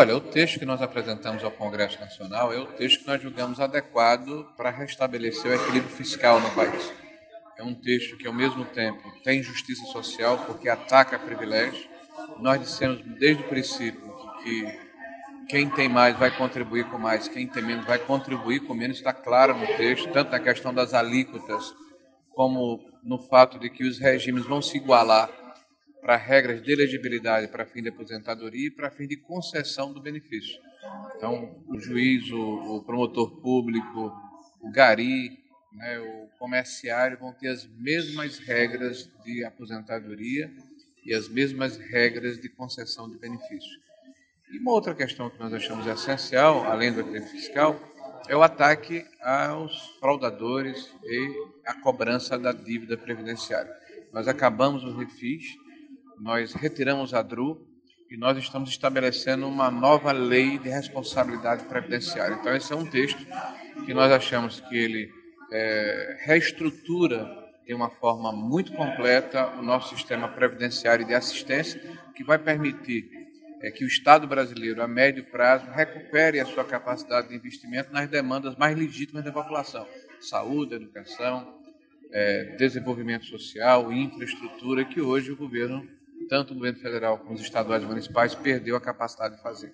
Olha, o texto que nós apresentamos ao Congresso Nacional é o texto que nós julgamos adequado para restabelecer o equilíbrio fiscal no país. É um texto que, ao mesmo tempo, tem justiça social, porque ataca privilégios. Nós dissemos desde o princípio que quem tem mais vai contribuir com mais, quem tem menos vai contribuir com menos, está claro no texto, tanto na questão das alíquotas, como no fato de que os regimes vão se igualar para regras de elegibilidade para fim de aposentadoria e para fim de concessão do benefício. Então, o juiz, o, o promotor público, o gari, né, o comerciário vão ter as mesmas regras de aposentadoria e as mesmas regras de concessão de benefício. E uma outra questão que nós achamos essencial, além do equilíbrio fiscal, é o ataque aos fraudadores e a cobrança da dívida previdenciária. Nós acabamos o refis, nós retiramos a DRU e nós estamos estabelecendo uma nova lei de responsabilidade previdenciária. Então, esse é um texto que nós achamos que ele é, reestrutura de uma forma muito completa o nosso sistema previdenciário de assistência, que vai permitir é, que o Estado brasileiro, a médio prazo, recupere a sua capacidade de investimento nas demandas mais legítimas da população: saúde, educação, é, desenvolvimento social, infraestrutura, que hoje o governo tanto o governo federal como os estaduais e municipais perdeu a capacidade de fazer.